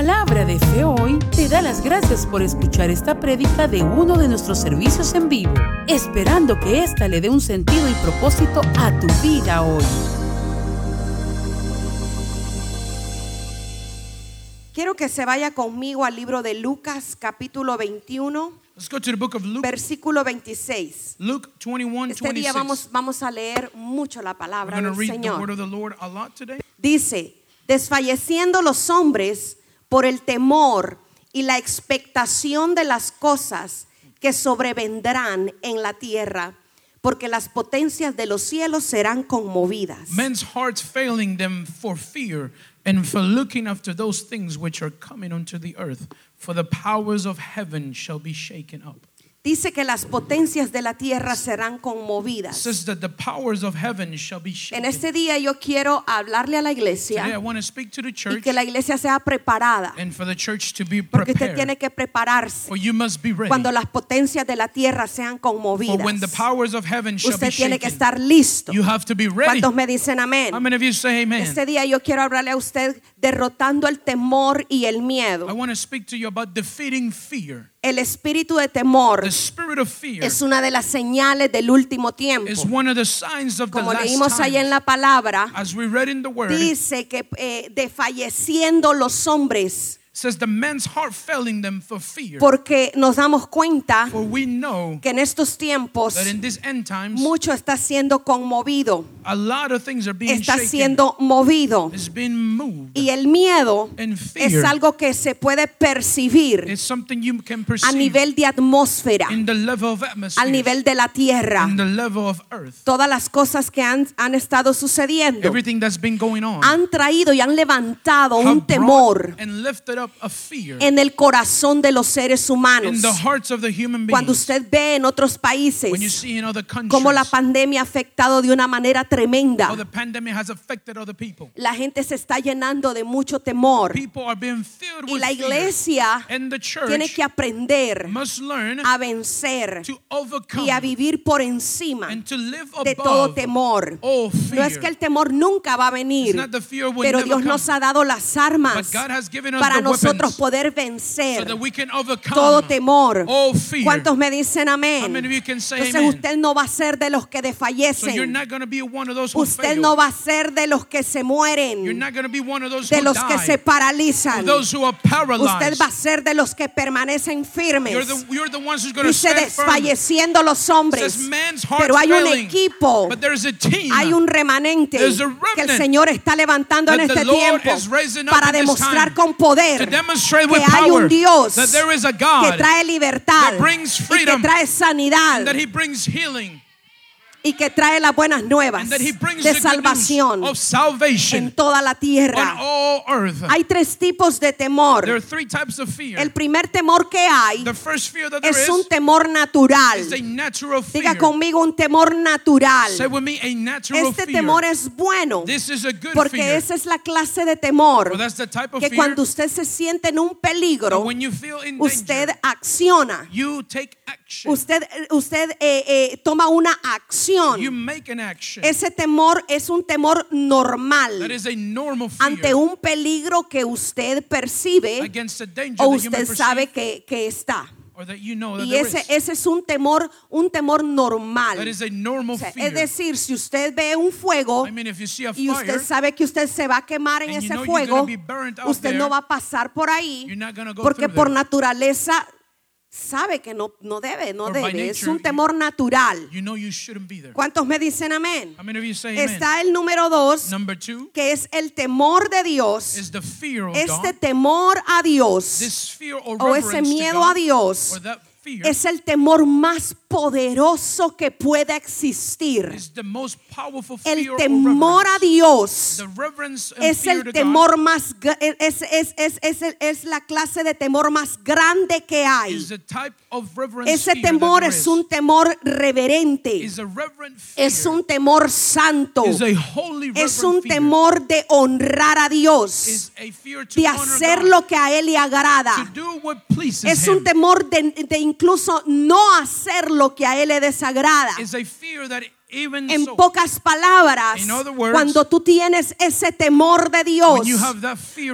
Palabra de Fe Hoy te da las gracias por escuchar esta prédica de uno de nuestros servicios en vivo, esperando que ésta le dé un sentido y propósito a tu vida hoy. Quiero que se vaya conmigo al libro de Lucas capítulo 21, Let's go to the book of Luke, versículo 26. Luke 21, Este día 26. vamos, vamos a leer mucho la palabra del read the word Señor. of the Lord a lot today. Dice, desfalleciendo los hombres por el temor y la expectación de las cosas que sobrevendrán en la tierra, porque las potencias de los cielos serán conmovidas. Men's hearts failing them for fear and for looking after those things which are coming unto the earth, for the powers of heaven shall be shaken up. Dice que las potencias de la tierra serán conmovidas. says that the powers of heaven shall be En este día yo quiero hablarle a la Today I iglesia want to speak to the y que la iglesia sea preparada, and for the church to be porque usted tiene prepared. que prepararse For you must be ready. cuando las potencias de la tierra sean For when the conmovidas. powers of heaven shall be Usted tiene que estar listo. you have to be ready. ¿Cuántos me dicen amén? How many of you say amen? Este día yo quiero hablarle a usted derrotando el temor y el I miedo. want to speak to you about defeating fear. El espíritu de temor The spirit of fear es una de las señales del último tiempo. is one of the signs of the Como leímos ahí en la palabra, As we read in the word, it dice que eh, desfalleciendo los hombres, says the men's heart failing them for fear. porque nos damos cuenta For we know que en estos tiempos that in these end times, mucho está siendo conmovido, a lot of things are being está siendo movido. It's been moved. Y el miedo es algo que se puede percibir a nivel de atmósfera, in the level of atmosphere, al nivel de la tierra. in the level of earth. Todas las cosas que han, han estado sucediendo Everything that's been going on han traído y han levantado un temor en el corazón de los seres humanos. in the hearts of the human Cuando beings. usted ve en otros países When you see in other countries cómo la pandemia ha afectado de una manera tremenda, how the pandemic has affected other people. la gente se está llenando de mucho temor. People are being filled Y with la fear. iglesia And the tiene que aprender must learn a vencer to overcome y a vivir por encima and to live de todo temor. all No es que el temor nunca va a venir, pero Dios come, nos ha dado las armas para the nosotros poder vencer that we can overcome todo temor. ¿Cuántos me dicen amén? Entonces usted no va a ser de los que desfallecen. Usted no va a ser de los que se mueren, de los que se paralizan. Usted va a ser de los que permanecen firmes. Dice desfalleciendo los hombres. Pero hay un equipo, hay un remanente que el Señor está levantando en este tiempo para demostrar con poder to demonstrate que with hay power un Dios that there is a que God trae libertad that brings y que freedom trae sanidad y que trae las buenas nuevas and that He brings de salvación news of salvation en toda la tierra. Hay tres tipos de There are temor. three types of fear. El primer temor que hay The first fear that there es is un temor natural. Diga conmigo un temor natural. Say with me, a natural Este fear. temor es bueno This is a good porque esa es la clase de temor que cuando usted se siente en un peligro, when you feel in usted acciona. Usted, usted eh, eh, toma una acción. make an action. Ese temor es un temor That normal is a normal fear ante un peligro que usted percibe o usted sabe que, que está. you know Y ese, ese es un temor, un temor normal. O sea, es decir, si usted ve un fuego I mean, a y fire, usted sabe que usted se va a quemar en ese fuego, usted there, no va a pasar por ahí porque por there. naturaleza sabe que no, no debe, no debe. Es un temor natural. you know you shouldn't be there. ¿Cuántos me dicen amén? Está el número dos, two que es el temor de Dios. Este God. temor a Dios o ese miedo God, a Dios es el temor más poderoso que pueda existir. El or temor a. Dios es el temor más gra- es, es, es, es, la clase de temor más grande que hay. Ese temor es un temor reverente. Es un temor santo. Es un temor de honrar a Dios, de hacer lo que a Él le agrada. Es un temor de, de incluso no hacer lo que a Él le desagrada. En pocas palabras, cuando tú tienes ese temor de Dios,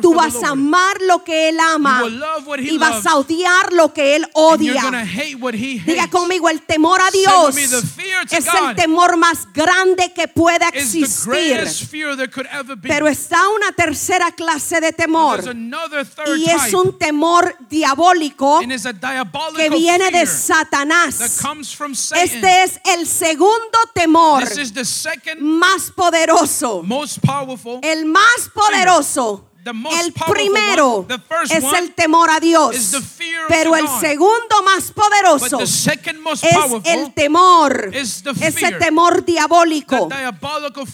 tú vas a amar lo que Él ama y vas a odiar lo que Él odia. Diga conmigo, el temor a Dios es el temor más grande que the existir. Pero está una tercera clase de temor y es un temor diabólico que viene de Satanás. Este es el segundo temor Second más poderoso. most powerful. El más poderoso, el primero es el temor a Dios. Pero el segundo más poderoso es el temor, ese temor diabólico,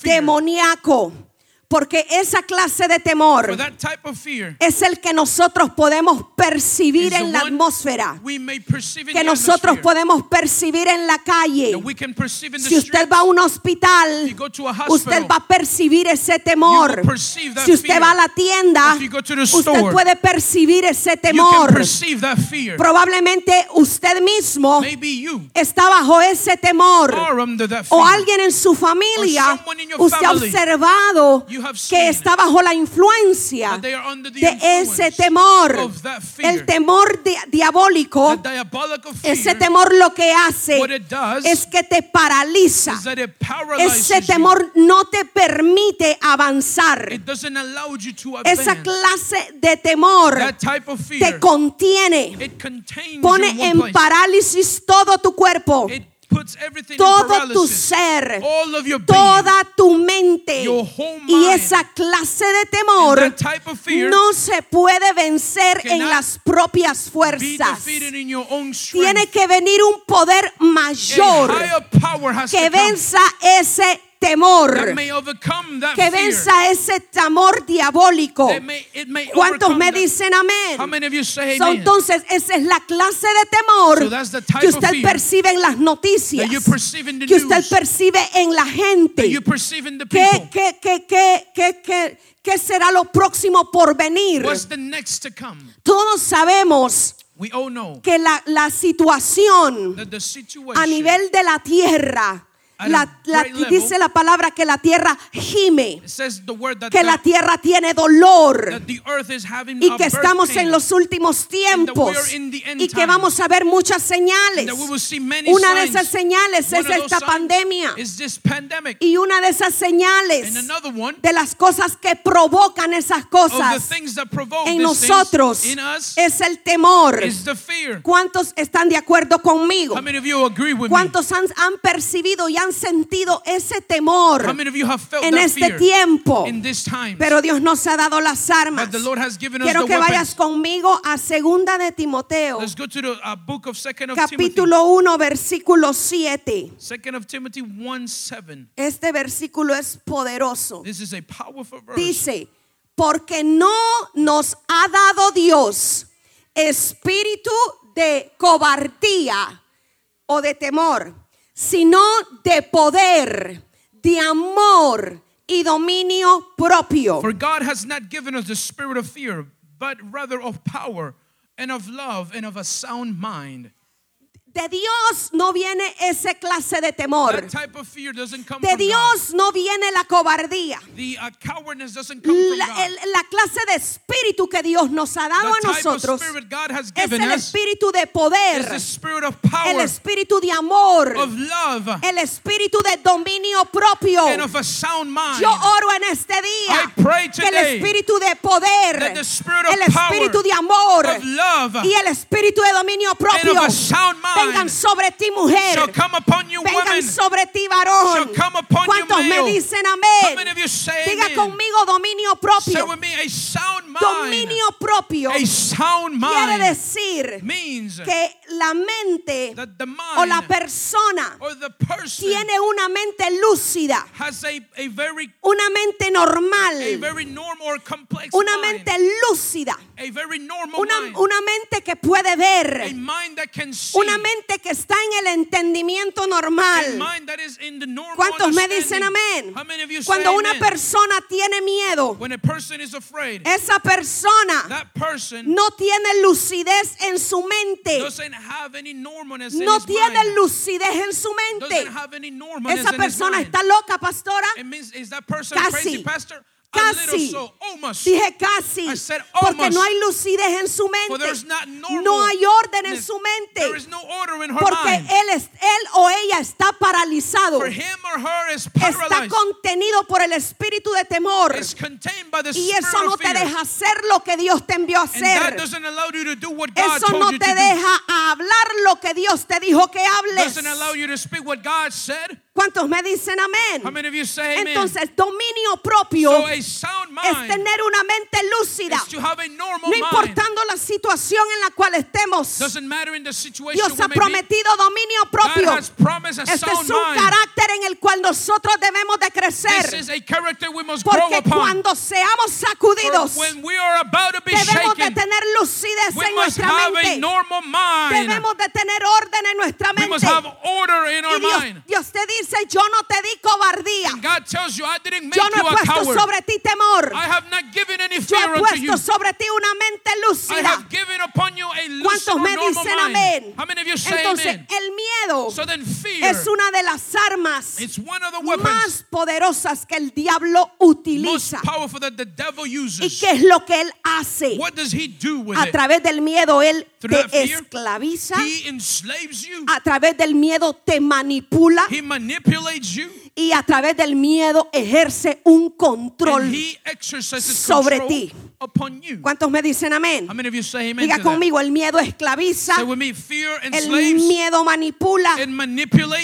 demoníaco. Porque esa clase de temor es el que nosotros podemos percibir en la atmósfera, que nosotros podemos percibir en la calle. Si usted va a un hospital, usted va a percibir ese temor. Si usted va a la tienda, usted puede percibir ese temor. Probablemente usted mismo está bajo ese temor. O alguien en su familia, usted ha observado que está bajo la influencia de ese temor. El temor di- diabólico, ese temor lo que hace es que te paraliza. Ese temor no te permite avanzar. Esa clase de temor te contiene, pone en parálisis todo tu cuerpo, It puts everything in todo tu ser, All of your being. toda tu mente. Y esa clase de temor no se puede vencer en las propias fuerzas. Tiene que venir un poder mayor que venza ese temor, que venza ese temor diabólico. ¿Cuántos me dicen amén? So, entonces, esa es la clase de temor que usted percibe en las noticias, que usted percibe en la gente. ¿Qué, qué, qué, qué, qué, qué, qué será lo próximo por venir? Todos sabemos que la, la situación a nivel de la tierra, la, la- dice la palabra que la tierra gime, que la tierra tiene dolor. y que estamos en los últimos tiempos y que vamos a ver muchas señales. Una de esas señales es esta pandemia y una de esas señales de las cosas que provocan esas cosas en nosotros es el temor. ¿Cuántos están de acuerdo conmigo? ¿Cuántos han, han percibido y han sentido ese temor en este tiempo? Pero Dios nos ha dado las armas. Quiero que vayas conmigo a segunda de Timoteo, Let's go to the book of Second of Timothy. capítulo 1, versículo 7. Second of Timothy 1 7. Este versículo es poderoso. This is a powerful verse. Dice, porque no nos ha dado Dios espíritu de cobardía o de temor, sino de poder, de amor y dominio propio. For God has not given us the spirit of fear, but rather of power and of love and of a sound mind. De Dios no viene esa clase de temor. That type of fear doesn't come De. Dios no viene la cobardía. The uh, La, el- la clase de espíritu que Dios nos ha dado a the type nosotros es given el espíritu de poder, of el power, espíritu de amor, love, el espíritu de dominio propio. a. Yo oro en este día que el espíritu de poder, el espíritu power, de amor love, y el espíritu de dominio propio a vengan sobre ti mujer, shall come upon you, vengan women. sobre ti varón. shall come upon you, ¿Cuántos me dicen amén? say Diga amen? conmigo dominio Say propio. with me, a sound mind. Dominio propio A sound quiere mind decir means que la mente o la persona person tiene una mente lúcida, has a, a very una mente normal, una mente lúcida, una, una mente que puede ver, una mente que está en el entendimiento normal. ¿Cuántos me dicen amén? Cuando una amen? persona tiene miedo, When a person is afraid, esa persona person no tiene lucidez en su mente. No tiene lucidez en su mente. Esa persona está loca, pastora. It means is that person Casi. Casi. Dije casi. Porque no hay lucidez en su mente. No hay orden en su mente. Porque él, es, él o ella está paralizado. Está contenido por el espíritu de temor. Y eso no te deja hacer lo que Dios te envió a hacer. doesn't allow you to do what God Eso no te deja hablar lo que Dios te dijo que hables. ¿Cuántos me dicen How amén? many of you say amen? Entonces, dominio propio so es tener una mente lúcida. No importando la situación en la cual estemos. Dios ha prometido dominio propio. Este es un mind. Carácter en el cual nosotros debemos de This crecer. is a character we must grow Porque cuando seamos sacudidos, when we are about to be debemos de tener lucidez en nuestra mente. Debemos de tener orden en nuestra We must mente. have order in our Y Dios, te dice, yo no te di cobardía. Yo no he puesto sobre ti temor. I have not given any Yo he puesto sobre ti una mente I lúcida. have given upon you a loose ¿Cuántos me dicen amén? Entonces, el miedo So then fear es una de las armas It's one of the weapons más poderosas que el diablo most utiliza. powerful that the devil ¿Y uses. qué es lo que él hace? What does he do with A través del miedo él Through te esclaviza. He enslaves you. A través del miedo te manipula. He manipulates you. Y a través del miedo ejerce un control. And he exercises sobre ti. ¿Cuántos me dicen amén? Diga conmigo, el miedo esclaviza, el miedo manipula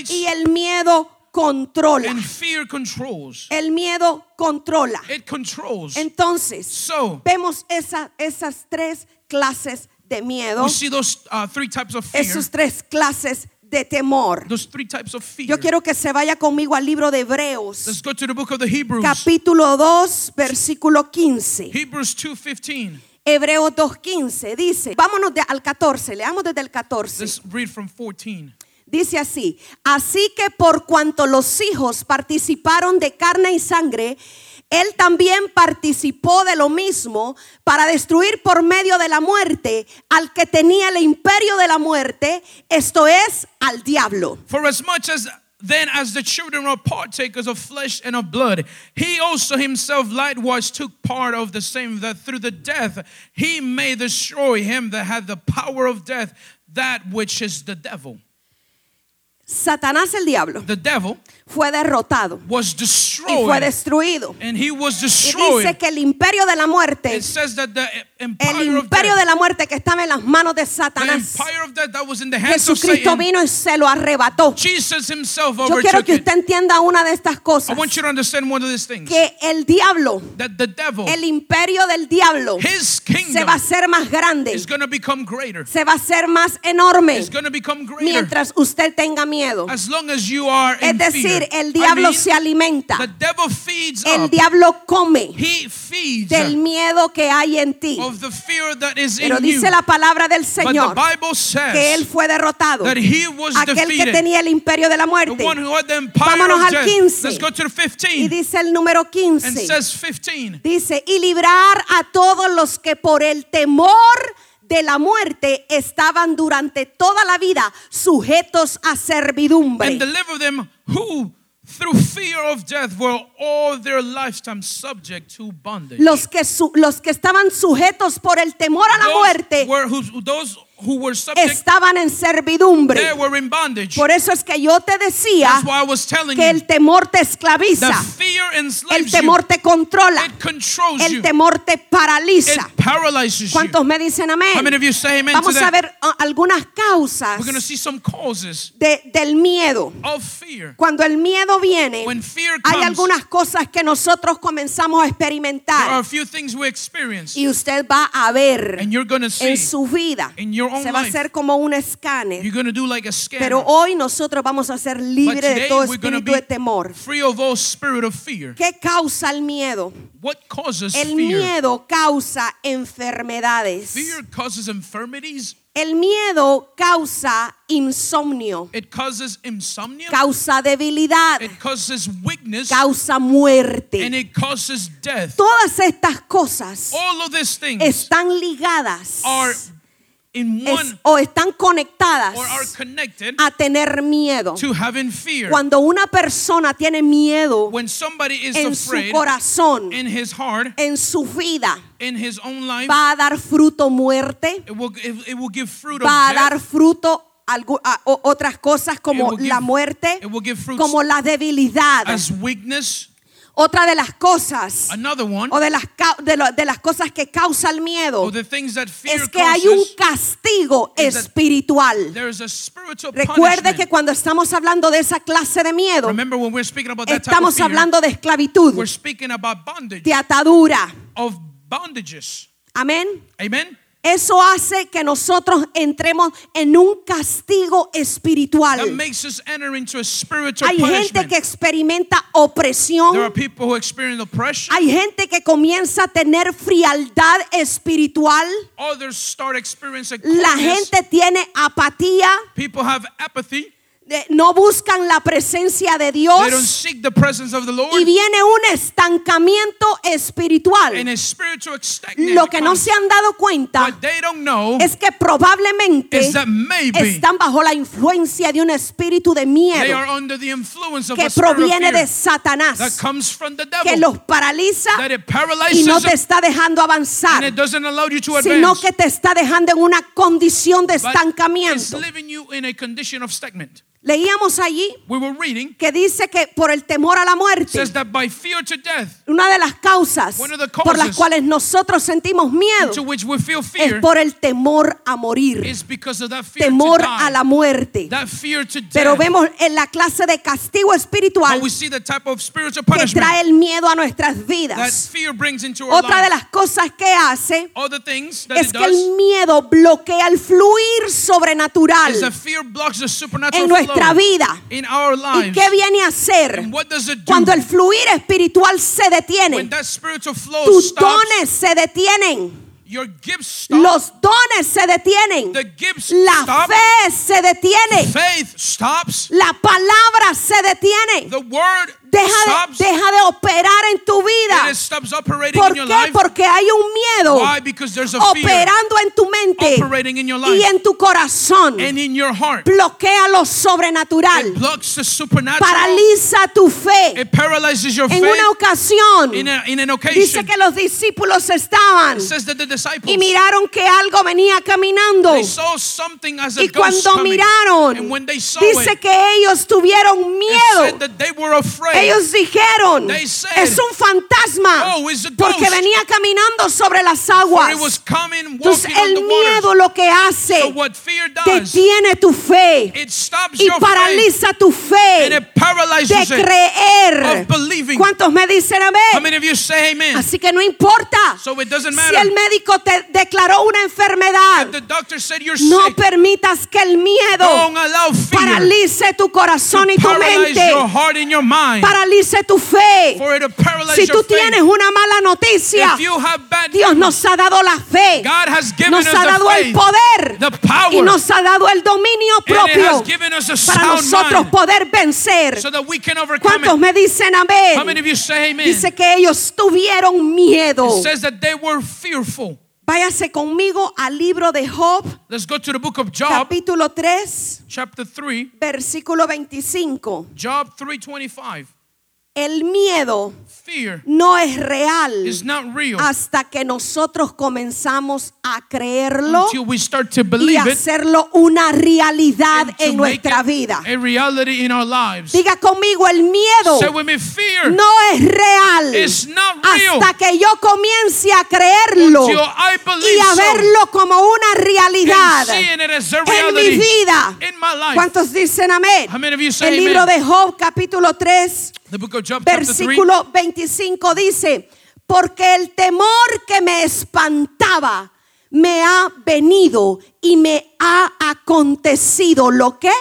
y el miedo controla. and fear controls. El miedo controla. It controls. Entonces, So, vemos esa- esas tres clases de miedo, we see those uh, three types of fear. esas tres clases de temor. Those three types of fear. Yo quiero que se vaya conmigo al libro de Hebreos, Let's go to the book of the Hebrews. capítulo 2, versículo 15. Hebrews 2.15. Hebreos 2.15 dice, vámonos de- al 14, leamos desde el 14. Let's read from 14. Dice así, así que por cuanto los hijos participaron de carne y sangre, él también participó de lo mismo para destruir por medio de la muerte al que tenía el imperio de la muerte, esto es, al diablo. For as much as then as the children are partakers of flesh and of blood, he also himself likewise took part of the same, that through the death he may destroy him that had the power of death, that which is the devil. Satanás el diablo. The devil fue derrotado was y fue destroyed, destruido. and he was Y destroyed. dice que el imperio de la muerte, It says that the el empire of imperio death, de la muerte que estaba en las manos de Satanás, Jesucristo Satan, vino y se lo arrebató. Jesus Yo quiero que usted entienda una de estas I cosas. want you to understand one of these things. Que el diablo, That the devil, el imperio del diablo, his se va a hacer más grande, is going to become greater. se va a hacer más enorme become greater mientras usted tenga miedo. as long as you are Es in decir, el I diablo mean, se alimenta, the devil feeds el up. diablo come He feeds del miedo que hay en ti. of the fear that is Pero in you. dice la palabra del Señor que él fue derrotado. Aquel que tenía el imperio de la muerte. Vámonos al death. 15. Let's go to the Y 15. dice el número And 15. says 15. Dice, y librar a todos los que por el temor de la muerte estaban durante toda la vida sujetos a servidumbre. And deliver them who through fear of death were all their lifetime subject to bondage. Los que, su- los que estaban sujetos por el temor a la Those muerte were who, those who were subject, estaban en servidumbre. they were in bondage. Por eso es que yo te decía que el temor te esclaviza, fear el enslaves temor you. te controla, el you. temor te paraliza. ¿Cuántos me dicen amén? Vamos a ver algunas causas We're going to see some causes de- del miedo. of fear. Cuando el miedo viene, When fear hay algunas cosas que nosotros comenzamos a there are a experimentar few things we experience. y usted va a ver en su vida. Se va a hacer como un escáner. Like. Pero hoy nosotros vamos a ser libres de todo espíritu de temor. free of all spirit of fear. ¿Qué causa el miedo? What causes El fear? miedo causa enfermedades. Fear causes infirmities. El miedo causa insomnio, It causes insomnia. causa debilidad, It causes weakness. causa And muerte. it causes death. Todas estas cosas All of these things están ligadas are in es- o están conectadas or are connected a tener miedo. to having fear. Cuando una persona tiene miedo When somebody is en su corazón, in his heart, en su vida, in his own life, va a dar fruto muerte, it will, it, will give fruit va a dar fruto algu- a- otras cosas como give- la muerte, como la debilidad. as weakness. Otra de las cosas Another one, o de las, de, lo- de las cosas que causa el miedo es que hay un castigo espiritual. there is a spiritual Recuerde que cuando estamos hablando de esa clase de miedo, Remember when we're speaking about that type of estamos hablando de esclavitud, we're speaking about bondage, de atadura. of bondages. Amén. Amen? Eso hace que nosotros entremos en un castigo That espiritual. makes us enter into a spiritual Hay gente que experimenta There are opresión. people who experience oppression. Hay gente que comienza a tener frialdad espiritual. Others start experiencing La gente tiene apatía. No buscan la presencia de They don't Dios. seek the presence of the Y Lord. viene un estancamiento espiritual. Lo que no se han dado cuenta es que probablemente están bajo la influencia de un espíritu de miedo que proviene de Satanás, comes from the que los paraliza y no te está dejando and avanzar, sino que te está dejando en una condición de estancamiento. Leíamos allí We were reading que dice que por el temor a la muerte, death, una de las causas por las cuales nosotros sentimos miedo es por el temor a morir, temor a la muerte. Pero vemos en la clase de castigo espiritual que trae el miedo a nuestras vidas. Otra de las cosas que hace es que el miedo bloquea el fluir sobrenatural fear blocks the supernatural en nuestra flow vida. in our ¿Y qué viene a hacer? Cuando el fluir espiritual se when detiene, that spiritual flow tus stops? dones se detienen. Los dones se detienen, the gifts la stop. fe se detiene, Faith stops. la palabra se detiene, The word deja de, deja de operar en tu vida. it stops operating ¿Por in your qué? life. Porque hay un miedo operando en tu mente operating in your y en tu corazón. and in your heart. Bloquea lo It sobrenatural. blocks the supernatural. Paraliza tu fe. It paralyzes your En faith. una ocasión dice que los discípulos estaban disciples y miraron que algo venía caminando. they saw something as a Y cuando miraron, and when they saw dice it, que ellos tuvieron miedo. said that they were afraid. Ellos dijeron, They said, es un fantasma, "Oh, porque ghost." venía caminando sobre las aguas. it was coming, Entonces el miedo lo que hace, So what fear does, detiene tu fe it stops y paraliza tu fe de creer. of. ¿Cuántos me dicen amén? Así que no importa So it doesn't si el médico te declaró una enfermedad. No permitas que el miedo paralice tu corazón y tu mente. Paralice tu fe. Si tú tienes una mala noticia, Dios nos ha dado la fe, nos ha dado el poder y nos ha dado el dominio propio para nosotros poder vencer. ¿Cuántos me dicen amén? Dice que ellos tuvieron miedo. It says that they were fearful. Váyase conmigo al libro de Job, Let's go to the book of Job, capítulo 3, chapter 3, versículo 25. Job 3:25. El miedo Fear no es real is not real hasta que nosotros comenzamos a creerlo until we start to y hacerlo una realidad en nuestra vida. a reality in our lives. Diga conmigo, el miedo no es real is not real hasta que yo comience a creerlo y a verlo como una realidad en mi vida. ¿Cuántos dicen amén? El libro de Job, capítulo 3, The book of Job, chapter 3, versículo 25 dice, porque el temor que me espantaba me ha venido y me ha acontecido lo que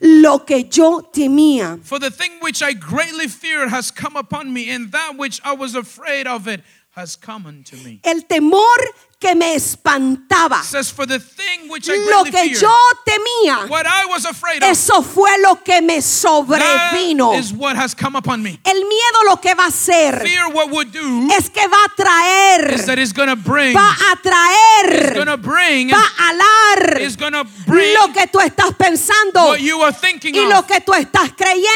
lo que yo temía. For the thing which I greatly feared has come upon me, and that which I was afraid of it has come unto me. El temor que me espantaba, says, For the thing which I lo que feared, yo temía, what I was afraid of, eso fue lo que me that sobrevino. is what has come upon me. El miedo lo que va a hacer Fear, what would do es que va a traer is that it's bring, va a traer gonna bring va a alar is gonna bring lo que tú estás pensando what you are thinking y lo que tú estás creyendo.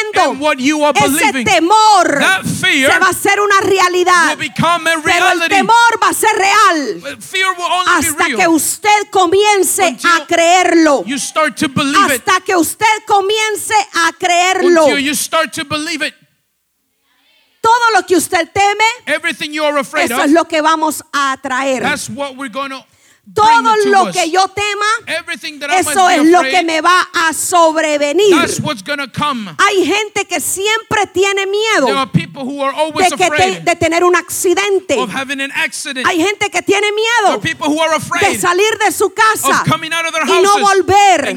What you are Ese believing. temor That fear se va a hacer una realidad, will become a pero el temor va a ser real But Fear will only hasta be que usted comience Until a creerlo. You start to believe it. Hasta que usted comience a creerlo. Until you start to believe it. Todo lo que usted teme, Everything you are afraid eso of, es lo que vamos a atraer. that's what we're going to Todo lo que yo tema, eso es lo que me va a sobrevenir. Hay gente que siempre tiene miedo de, que te- de tener un accidente. Hay gente que tiene miedo de salir de su casa y no volver.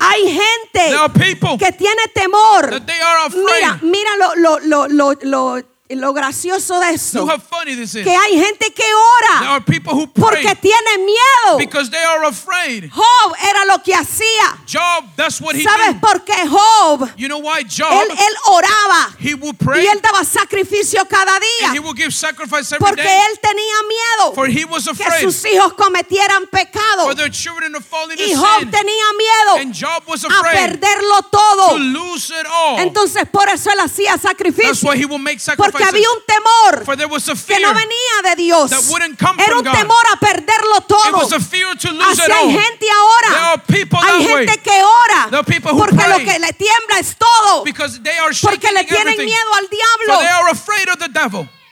Hay gente que tiene temor. Mira, mira lo, lo, lo, lo, lo, lo gracioso de eso. how funny this is. Que hay gente que There ora are people who pray porque tiene miedo. because they are afraid. Job era lo que hacía. Job, that's what he ¿Sabes did. por qué Job? You know why Job? Él, él oraba He will y pray él daba sacrificio cada and he día will give sacrifice every porque day. él tenía miedo For he was que afraid sus hijos cometieran pecado. for their children to fall into Y Job sin. tenía miedo And Job was a afraid perderlo to todo. lose it all. Entonces por eso él hacía That's sacrificio. why he will make Porque había un temor For there was a que no venía de Dios. Era un temor a perderlo todo. Así hay gente ahora. Hay gente que ora porque lo que le tiembla es todo. Porque le tienen miedo al diablo.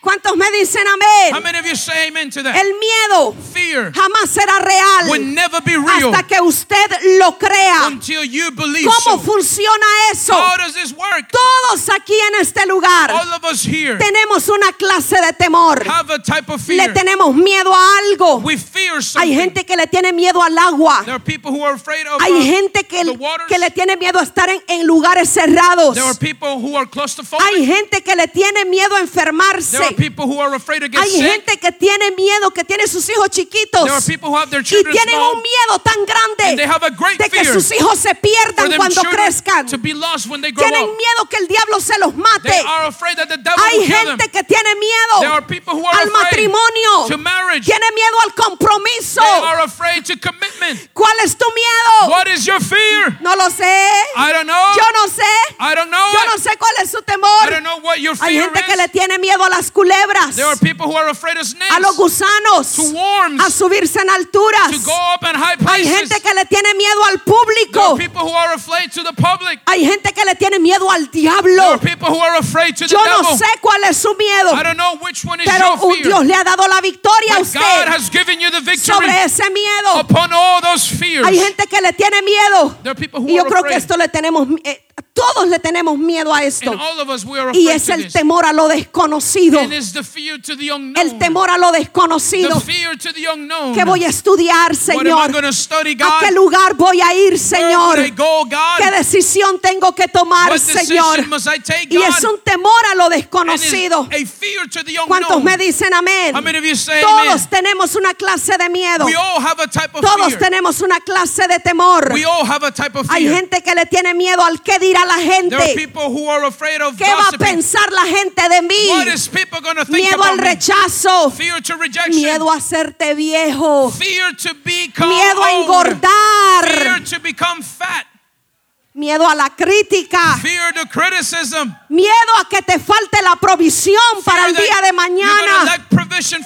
¿Cuántos me dicen How amén? many of you say amen to that? El miedo Fear jamás será real will never be real hasta que usted lo crea. until you believe ¿Cómo so. funciona eso? How does this work? Todos aquí en este lugar All of us here tenemos una clase de temor. have a type of Le fear. tenemos miedo a algo. We fear Hay gente que le tiene miedo al agua. There are people who are afraid of Hay uh, gente que, the waters. que le tiene miedo a estar en, en lugares cerrados. There are people who are claustrophobic. Hay gente que le tiene miedo a enfermarse. Hay gente que tiene miedo, que tiene sus hijos chiquitos. There are people who have their Y tienen small. un miedo tan And grande they have a great de que fear sus hijos se pierdan cuando crezcan. to be lost when they grow Tienen miedo que el diablo se los They mate. are afraid that the devil Hay gente que tiene miedo There are people who are al matrimonio. to marriage. Tiene miedo al compromiso. They are afraid to commitment. ¿Cuál es tu miedo? What is your fear? No lo sé. I don't know. Yo no sé. I don't know. Yo no sé cuál es su I temor. don't know what your Hay gente que le tiene miedo a las culebras, There are people who are afraid of a los snakes, gusanos, to worms, a subirse en alturas. to go up in high Hay places. gente que le tiene miedo al público. People who are afraid to the public. Hay gente que le tiene miedo al diablo. Yo no sé cuál es su miedo, pero un Dios le ha dado la victoria a usted sobre ese miedo. Hay gente que le tiene miedo. Y yo creo que esto le tenemos, eh, todos le tenemos miedo a esto. Y es el temor a lo desconocido. El temor a lo desconocido. ¿Qué voy a estudiar, Señor? ¿A qué lugar voy a ir, Where Señor? ¿Qué decisión tengo que tomar, Señor? Y es un temor a lo desconocido. ¿Cuántos me dicen amén? Todos tenemos una clase de miedo. Todos tenemos una clase de temor. Hay gente que le tiene miedo al qué dirá la gente. ¿Qué va a pensar la gente de mí? Miedo al rechazo. Miedo a hacerte viejo. Fear to become Miedo a engordar. Fat. Miedo a la crítica. Fear to criticism. Miedo a que te falte la provisión para el día de mañana.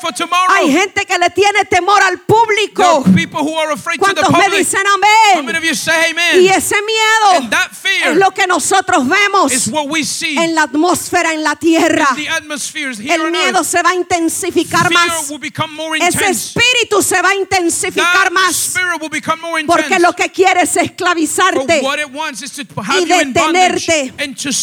for. Hay gente que le tiene temor al There público. are people who are afraid to the ¿Cuántos me dicen amén? Y ese miedo es lo que nosotros vemos en la atmósfera, en la tierra. El miedo se va a intensificar más. Ese espíritu se va a intensificar más. Porque lo que quiere es esclavizarte y detenerte.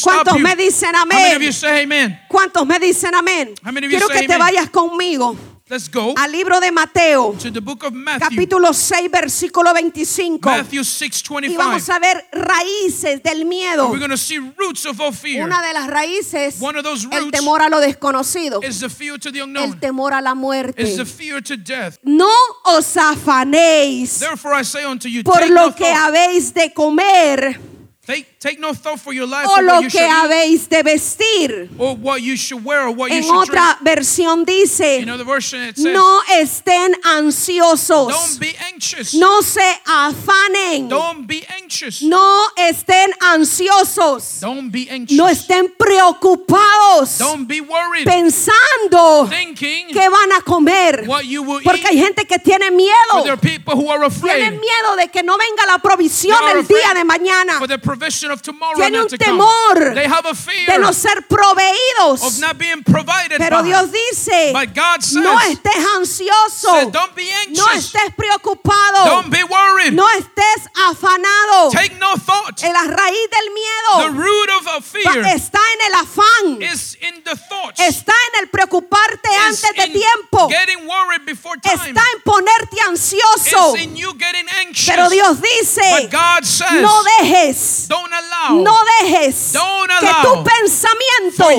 ¿Cuántos me dicen amén? ¿Cuántos me dicen amén? Quiero que te vayas conmigo Let's go al libro de Mateo, to the book of Matthew. capítulo 6, versículo 25. Matthew Y vamos 6:25. a ver raíces del miedo. We're going to see roots of all fear. Una de las raíces, One of those el roots temor a lo desconocido, is the fear to the el unknown. temor a la Is the muerte. fear to death. No os afanéis Therefore I say unto you, por take no lo que thought habéis de comer Take, take no thought for your life o or lo what you que habéis de vestir. or what you should wear or what you En otra versión dice, no estén ansiosos, don't be anxious. no se afanen, Don't be anxious. no estén ansiosos, Don't be anxious. no estén preocupados, Don't be worried. pensando que van a comer. Porque hay gente que tiene miedo. there are people who are afraid Tienen miedo de que no venga la provisión el día de mañana. The provision of tomorrow Tiene un temor They have a fear de no ser of proveídos. not being provided Pero. Dios dice, But God says, no estés ansioso, says, don't be no anxious. estés preocupado, Don't be worried. no estés afanado. Take no thought. En la raíz del The miedo root of fear está en el afán, is in the thoughts. está en el preocuparte Is antes de tiempo, Getting worried before time. está en ponerte ansioso. Is in you getting anxious. Pero Dios dice, But God says, no dejes, allow no dejes que tu pensamiento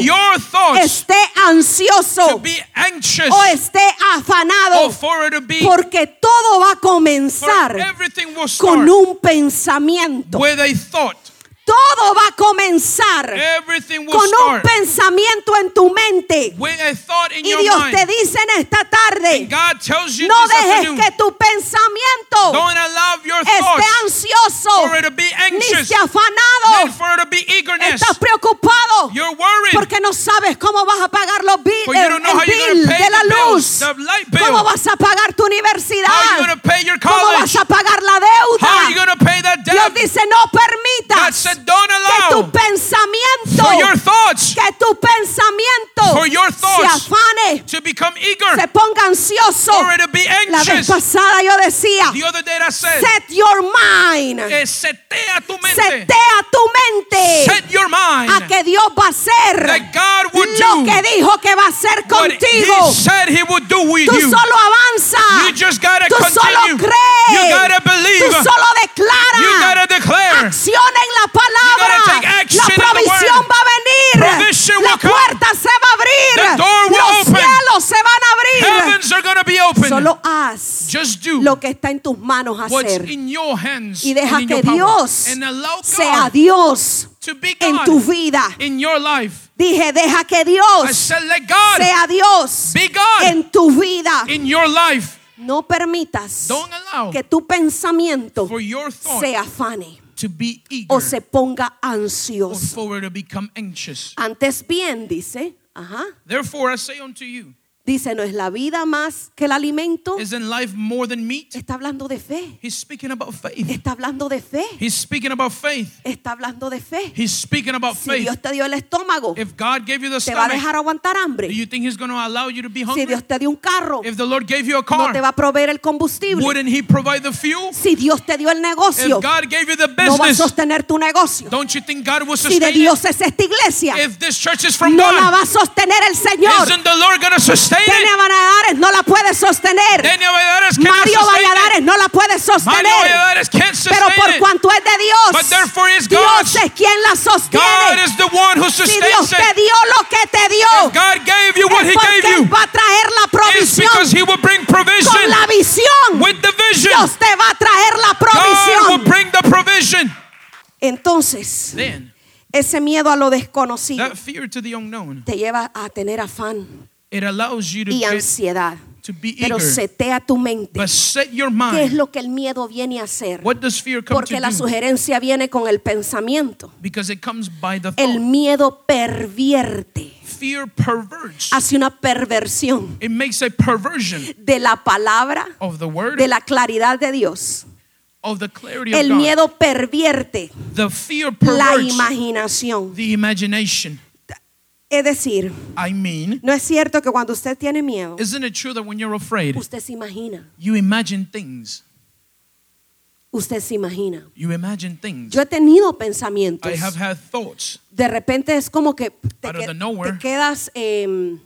esté ansioso to be anxious o esté afanado, be porque todo va a comenzar con un pensamiento. with a thought. Todo va a comenzar con un pensamiento en tu mente. Y Dios te dice en esta tarde, no dejes que tu pensamiento esté ansioso ni afanado. Estás preocupado porque no sabes cómo vas a pagar los bill, el, el bill de la luz. ¿Cómo vas a pagar tu universidad? ¿Cómo vas a pagar la deuda? Dios dice, no God said, don't que tu allow pensamiento, for your thoughts que tu pensamiento For your se thoughts afane, become eager, se ponga ansioso. La vez pasada yo decía, The other day I said, set your mind, eh, setea tu mente, setea tu mente set your mind a que Dios va a hacer that God would lo do que dijo que va a hacer contigo. He said He would do with Tú you. solo avanza. You just gotta Tú solo continue. crees. You gotta believe. Tú solo declara. You gotta declare. Acción en la palabra. La provisión va a venir. La puerta se va a abrir. Los open. cielos se van a abrir. Solo haz lo que está en tus manos hacer. Y deja que. Dios sea Dios en tu vida. in your life. Dije, deja que Dios sea Dios en tu vida. in your life. No permitas que tu pensamiento se afane to be eager o se ponga ansioso. it to become anxious. Antes bien, dice, ajá, Therefore, I say unto you, dice, no es la vida más que el alimento. Isn't life more than meat? Está hablando de fe. He's speaking about faith. Está hablando de fe. He's speaking about faith. Está hablando de fe. He's speaking about Si faith. Dios te dio el estómago, If God gave you the te va a stomach, dejar aguantar do hambre. you think He's going to allow you to be Si hungry? Dios te dio un carro, If the Lord gave you a no car, te va a proveer el combustible. wouldn't He provide the fuel? Si Dios te dio el negocio, If God gave you the no va a business, sostener tu negocio. don't you think God will Si de sustain it? Dios es esta iglesia, If this church is from no la God, va a sostener el Señor. isn't the Lord going to sustain Tenia it? Valladares no la puede sostener. Mario Valladares no la puede sostener. Pero por cuanto es de Dios, Dios es quien la sostiene. is the one who Si Dios te dio lo que te dio, If God gave you what es He porque gave Él you, va a traer la provisión because He will bring con la visión. Dios te va a traer la provisión. bring the provision. Entonces, ese miedo a lo desconocido te lleva a tener afán it allows you to y ansiedad. to be Pero eager. setea tu mente. But set your ¿Qué es mind. lo que el miedo viene a hacer? What does fear come Porque to la do? sugerencia viene con el pensamiento. Because it comes by the El thought. miedo pervierte, Fear perverts. hace una perversión It makes a perversion de la palabra, of the word, de la claridad de Dios. of the clarity of El God. miedo pervierte The fear la imaginación. the imagination. Es decir, I mean, no es cierto que cuando usted tiene miedo, isn't it true that when you're afraid, usted se imagina, you imagine things? usted se imagina. You imagine things. Yo he tenido pensamientos. I have had thoughts. De repente es como que te, que- nowhere. te quedas, eh,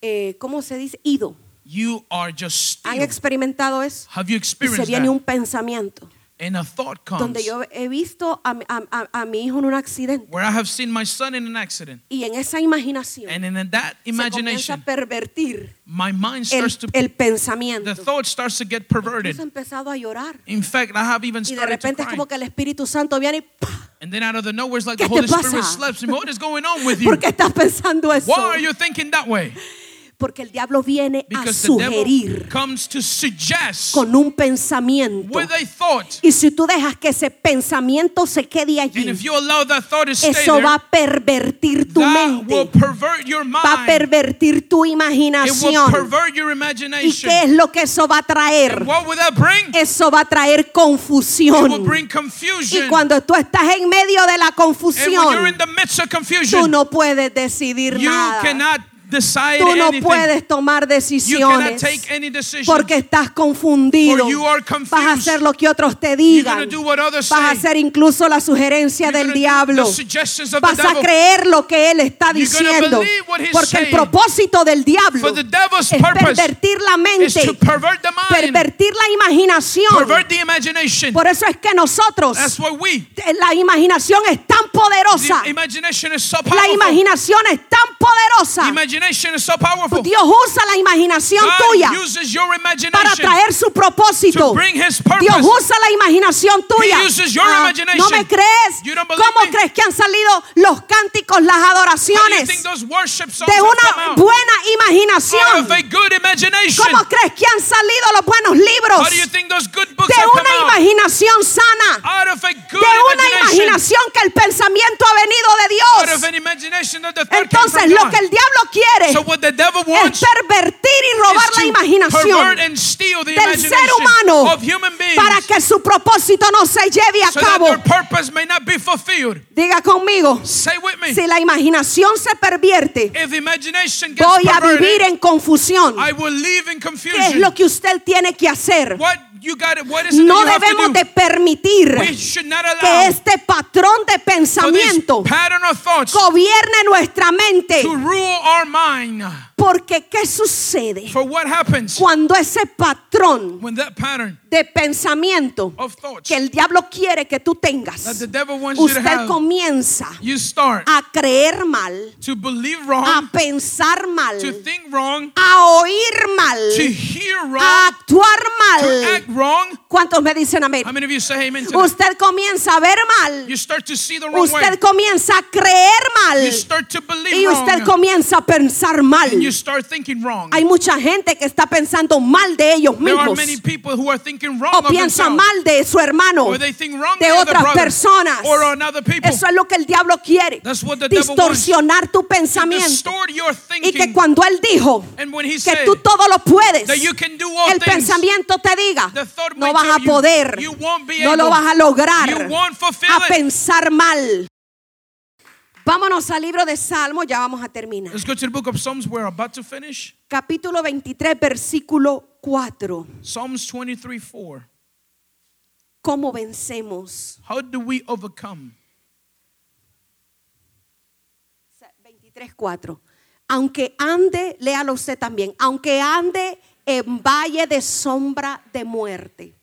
eh, ¿cómo se dice? Ido. You are just ¿Han experimentado eso? Have you Y se experienced viene that? un pensamiento And a thought comes donde yo he visto a, a- a- mi hijo en un accidente where I have seen my son in an accident. y en esa imaginación And in that se comienza a imagination, pervertir my mind el, starts to, el pensamiento. the thought starts to get perverted. he empezado a llorar In fact, I have even y de started to repente es cry. como que el Espíritu Santo viene y ¡pah! And then out of the nowhere, it's like the Holy Spirit pasa? slaps me. What is going on with you? ¿Por qué estás pensando eso? Why are you thinking that way? Porque el diablo viene a sugerir comes to suggest con un pensamiento. with a thought. Y si tú dejas que ese pensamiento se quede And allí, if you allow that thought to stay eso va a pervertir tu mente, va a pervertir tu It will imaginación. ¿Y qué es lo que eso va a traer? Eso va a traer It will confusión. Y cuando tú estás en medio de la confusión, the midst of tú no puedes decidir you nada. Decide Tú no anything. puedes tomar decisiones take any decision. porque estás confundido. Vas a hacer lo que otros te digan. Vas a hacer incluso la sugerencia You're del diablo. Vas a creer lo que él está diciendo. Porque el propósito del diablo es pervertir la mente, pervertir la imaginación. Por eso es que nosotros, we, la imaginación es tan poderosa. La imaginación es tan poderosa. Imagination is so powerful. Dios usa la imaginación tuya God uses your para imagination traer su propósito. to bring His Dios purpose. usa la imaginación tuya. He uses your Ah, imagination. ¿No me crees? You don't believe ¿Cómo me? crees que han salido los cánticos, las How adoraciones think those worship songs de una buena imaginación? of a good imagination. ¿Cómo crees que han salido los buenos How libros do you think those good books de una imaginación sana? Out of a good De una imaginación que el pensamiento ha venido de Out of Dios. an imagination that the thought came Entonces lo que el diablo quiere So what the devil es pervertir y robar la imaginación del ser humano para que su propósito no se lleve a so cabo. Diga conmigo, si la imaginación se pervierte, voy a vivir en confusión. I will live in ¿Qué es confusion. lo que usted tiene que hacer? What No debemos de permitir que este patrón de pensamiento gobierne nuestra mente. To. Porque ¿qué sucede For what happens cuando ese patrón when that pattern de pensamiento of thoughts que el diablo quiere que tú that tengas, the devil wants you to usted have, comienza you start a creer mal, to believe a wrong, pensar mal, to think wrong, a oír mal, to hear a wrong, actuar to mal. act wrong. ¿Cuántos me dicen amén? How many of you say amen to that? Usted comienza a ver mal, You start to see the wrong way. usted comienza a creer mal You start to believe y usted wrong. comienza a pensar mal. You start thinking wrong. Hay mucha gente que está pensando mal de ellos There are mismos many people who are thinking wrong o piensa mal de su hermano, Or they think wrong de otras brother personas. or on other people. Eso es lo que el diablo quiere. That's what the devil Distorsionar tu To pensamiento. distort your Y que thinking. cuando él dijo And when he que said tú todo lo puedes, that you can do all el things, pensamiento te diga, the thought no vas a poder, you won't be no lo vas a lograr, you won't fulfill a pensar mal. Vámonos al libro de Salmo, ya vamos a terminar. Let's go to the book of Psalms. We're about to finish. Capítulo 23, versículo 4. Psalms 23 4. ¿Cómo vencemos? How do we overcome? 23, 4. Aunque ande, léalo usted también, aunque ande en valle de sombra de muerte,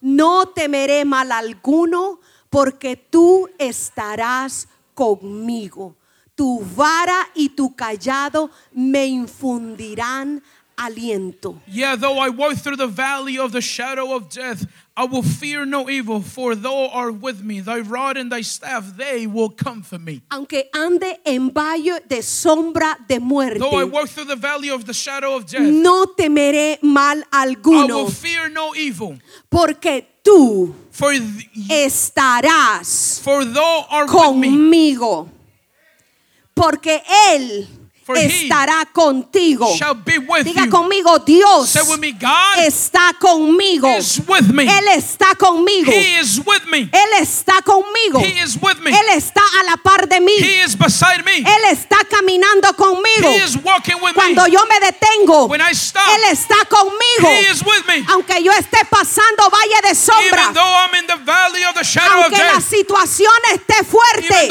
no temeré mal alguno, porque tú estarás conmigo. Tu vara y tu callado me infundirán aliento. Yeah, though I walk through the valley of the shadow of death, I will fear no evil, for thou art with me. Thy rod and thy staff, they will comfort me. Aunque ande en valle de sombra de muerte, Though I walk through the valley of the shadow of death, no temeré mal I alguno, will fear no evil, porque tú for th- estarás for thou art with me. conmigo. Porque Él estará contigo. Diga conmigo, Dios está conmigo. Él está conmigo. He is with me. Él está conmigo. Él está a la par de mí. Él está caminando conmigo. Cuando yo me detengo, Él está conmigo. Aunque yo esté pasando valle de sombra, aunque la situación esté fuerte,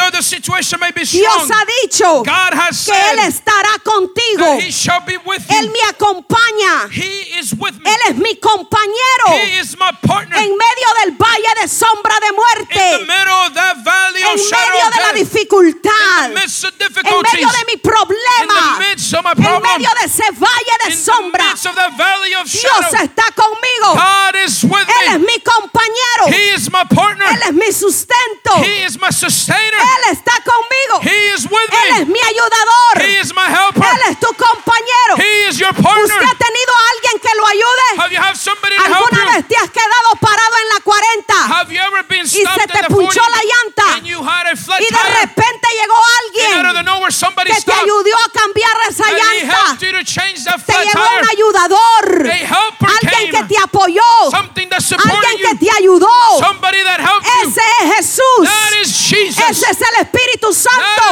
Dios ha dicho que Él said estará contigo. that He shall be with Él me acompaña. He is with me. Él es mi compañero. He is my partner. En medio del valle de sombra de in the muerte, middle of that valley of en shadow medio of de la dificultad, en medio de mi problema, en medio de ese valle de sombra. midst of that valley of Dios está conmigo. God is with Él es me. mi compañero. He is my partner. Él es mi sustento. He is my sustainer. Él está conmigo. He is with Él es me. mi ayudador. He is my helper. Él es tu compañero. He is your partner. ha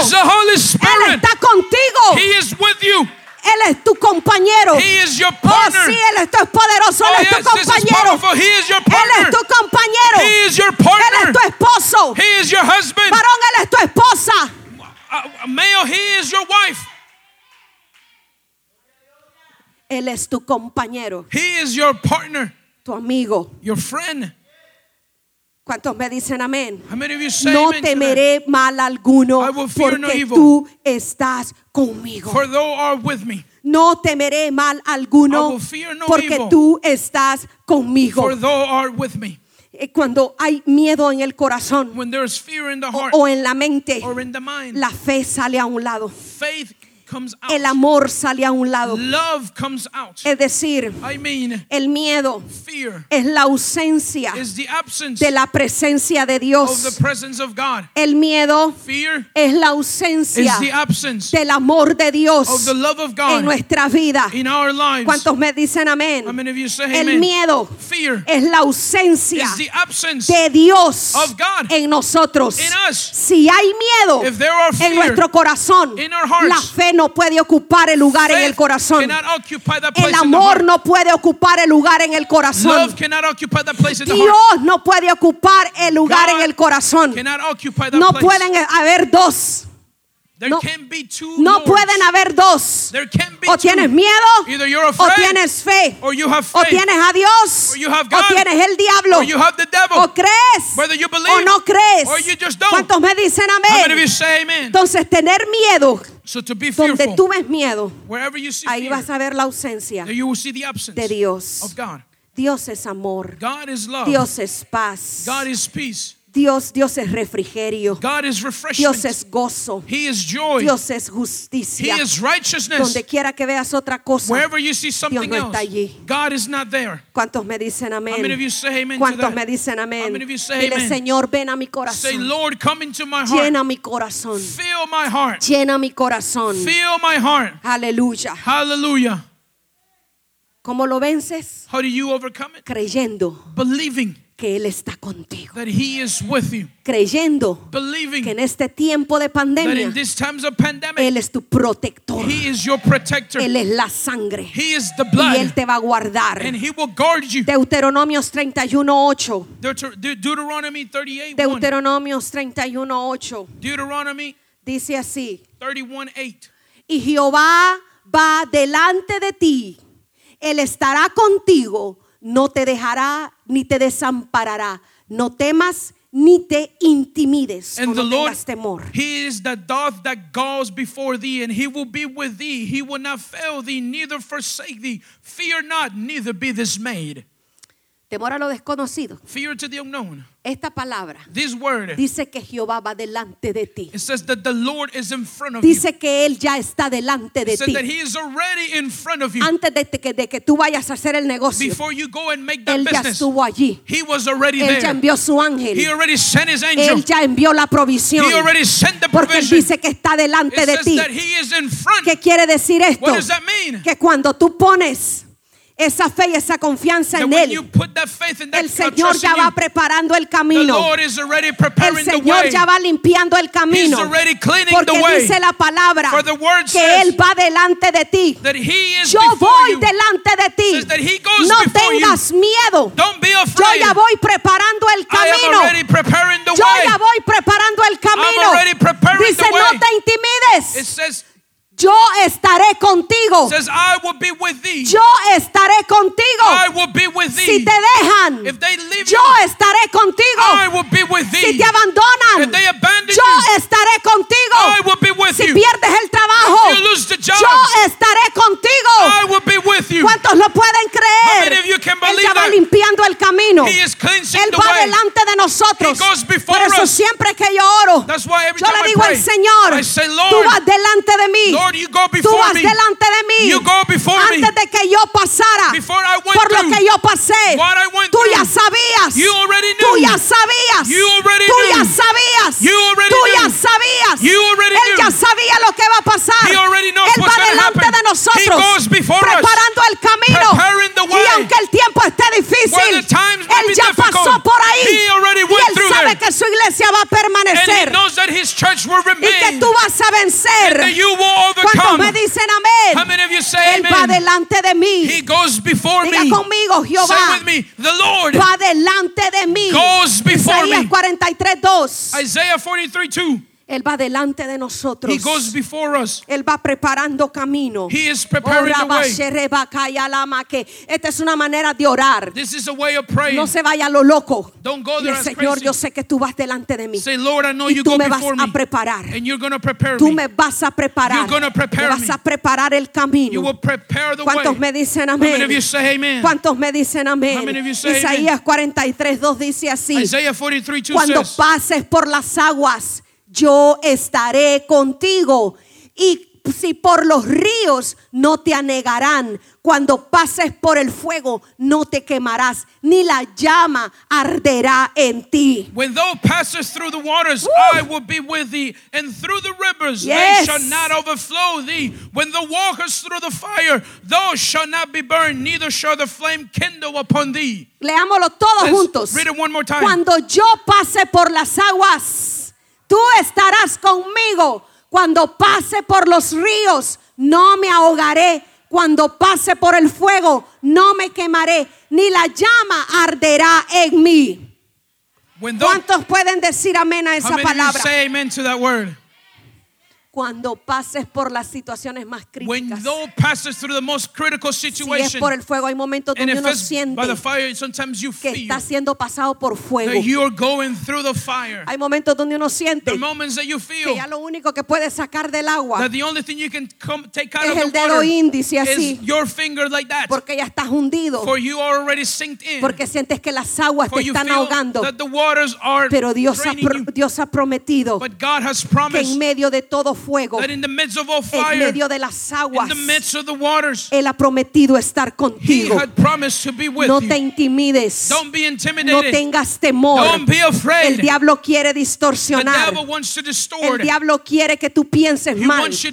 is the. Holy Él Spirit. está contigo. He is with you. Él es tu compañero. He is your Oh, partner. sí, Él es tu poderoso. Oh, Él es yes, tu compañero. powerful. He is your Él es partner. tu compañero. He is your Él es partner. tu esposo. He is your husband. Varón, Él es tu esposa. Uh, male, he is your wife. Él es tu compañero, He is your partner, tu amigo. your friend. ¿Cuántos me dicen amén? No temeré mal alguno porque tú estás conmigo. No temeré mal alguno porque tú estás conmigo. Cuando hay miedo en el corazón When there is fear in the o, heart o en la mente, or in the mind, la fe sale a un lado. El amor sale a un lado. Love comes out. Es decir, I mean, el miedo fear es la ausencia is the absence de la presencia de of the Dios. presence of God. El miedo Fear es la is ausencia the absence del amor de of Dios the love of en nuestra vida. in our lives. ¿Cuántos me dicen How amén? many of you say El miedo Fear es la ausencia is the absence de Dios of God en nosotros. in us. Si hay miedo If there are en nuestro corazón, in our hearts, la fe no puede ocupar el lugar en el corazón. El amor no puede ocupar el lugar en el corazón. Dios no puede ocupar el lugar en el corazón. No pueden haber dos. No- No pueden haber dos. O tienes miedo o tienes fe. O tienes a Dios o tienes el diablo. O crees o no crees. ¿Cuántos me dicen amén? Entonces tener miedo, So to be donde fearful, tú ves miedo, you see ahí fear, vas a ver la ausencia de Dios. Dios es amor. God is love. Dios es paz. Dios, Dios es refrigerio. God is. Dios es gozo. He is joy. Dios es He justicia. is righteousness. Donde quiera que veas otra cosa, Wherever you see something no else, está allí. God is not there. ¿cuántos me dicen How many of amén? you say amen to ¿Cuántos me dicen amén? say Dile, amen? Señor, ven a mi Say, corazón. Lord, come into my heart. Llena mi corazón. Fill my heart. Llena mi corazón. Fill my heart. Aleluya. Hallelujah. ¿Cómo lo vences? How do you overcome it? Creyendo Believing que Él está contigo. that He is with you. Creyendo Believing que en este tiempo de that in pandemia these times of pandemic, Él es tu protector. He is your protector. Él es la sangre. He is the Y Él blood. te va a guardar. And He will guard you. Deuteronomios 31.8. Deuter- De- Deuteronomy 38 1. Deuteronomios 31.8. Deuteronomy Dice así. 31 8. Y Jehová va delante de ti. Él estará contigo. No te dejará ni te desamparará. No temas ni te intimides. And no the Lord, temor. He is the doth that goes before thee, and He will be with thee. He will not fail thee, neither forsake thee. Fear not, neither be dismayed. Temor a lo desconocido. Fear to the unknown. Esta palabra This word, dice que Jehová va delante de ti. it says that the Lord is in front of you. Dice que Él ya está delante de ti. that He is already in front of you. Antes de que, de que tú vayas a hacer el negocio, Before you go and make that Él ya estuvo allí. He was already Él ya there. envió su He ángel. already sent His angel. Él ya envió la provisión. He already sent the Porque Él dice que está delante It de ti. He. ¿Qué quiere decir esto? What does that mean? Que cuando tú pones esa fe y esa confianza en Él, put that faith in that el Señor ya va preparando el camino. El preparing the Señor ya va limpiando el camino. Porque dice la palabra For the word que Él va delante de ti. That He is Yo voy delante de ti. No tengas miedo. Don't be Yo afraid. ya voy preparando el camino. Yo ya voy preparando el camino. Dice, no te intimides. Yo estaré contigo. says, I will be with thee. Yo estaré contigo. I will be with Si thee. te dejan, If they leave yo you, estaré I contigo. will be with Si thee. te abandonan, If they abandon yo you, estaré I contigo. will be with Si you. pierdes el trabajo, If you lose the job, yo estaré contigo. I will be with you. ¿Cuántos lo pueden How many creer? of you can Él believe ya va that? limpiando el camino. He is cleansing Él the va way. delante de nosotros. He goes before Por eso us. siempre que yo oro, That's why every yo time le I digo al pray, Señor, I say, tú Lord, vas delante de mí. Lord, you go tú before vas me. delante de mí. You go before me. Antes de que yo pasara Before I went por lo que yo pasé, what I went tú through, ya sabías. you already Tú ya sabías. You already tú ya sabías. You already tú ya sabías. You already Él knew. ya sabía lo que va a pasar. He already knows Él va delante de nosotros, He goes before us, preparando el camino. preparing the Y way. aunque el tiempo esté difícil, él ya pasó por ahí. he already y went él through sabe there. que su iglesia va a And he permanecer knows that his church will y que remain. tú vas a vencer. And that you will ¿Cuántos overcome. me dicen How many of you say Él va delante de mí. He goes before Diga me. conmigo, Say with me, the Lord. va delante de mí. Goes before Isaías me. 43, 2. Isaiah 43 2. Él va delante de nosotros. He goes before us. Él va preparando camino. He is preparing the way. Esta es una manera de orar. This is a way of praying. No se vaya a lo loco. Don't go there Señor, yo sé que tú vas delante de mí. Say, Lord, I know Y you tú go me vas a preparar. And you're to prepare Tú me. vas a preparar. You're gonna prepare me vas a preparar el You camino. will prepare the ¿Cuántos way. me dicen amén? you? ¿Cuántos me dicen amén? You Isaías 43, 2 dice así. Isaiah 43 2 Cuando says, pases por las aguas, yo estaré contigo. Y si por los ríos, no te anegarán. Cuando pases por el fuego, no te quemarás, ni la llama arderá en ti. When thou passest through the waters, I will be with thee, and through the rivers Yes. they shall not overflow thee. When thou walkest through the fire, thou shalt not be burned, neither shall the flame kindle upon thee. Leámoslo todos Let's juntos. read it one more time. Cuando yo pase por las aguas, tú estarás conmigo. Cuando pase por los ríos, no me ahogaré. Cuando pase por el fuego, no me quemaré, ni la llama arderá en mí. ¿Cuántos pueden decir amén a esa palabra? say amen to that word? Cuando pases por las situaciones más When críticas. thou passest through the most critical Si es por el fuego, hay momentos donde uno siente que está siendo pasado por fuego. Hay momentos donde uno siente que ya lo único que puede sacar del agua es el dedo índice así, is your finger like that. porque ya estás hundido, porque sientes que las aguas te están ahogando. Pero Dios ha. Dios ha prometido que en medio de todo fuego, that in the midst of all en fire, medio de las in aguas, the midst of the waters, Él ha prometido estar He contigo. had promised to be with No te intimides, Don't be no tengas temor. Don't be El afraid. diablo quiere The distorsionar. devil wants to El diablo quiere que tú pienses He mal. wants you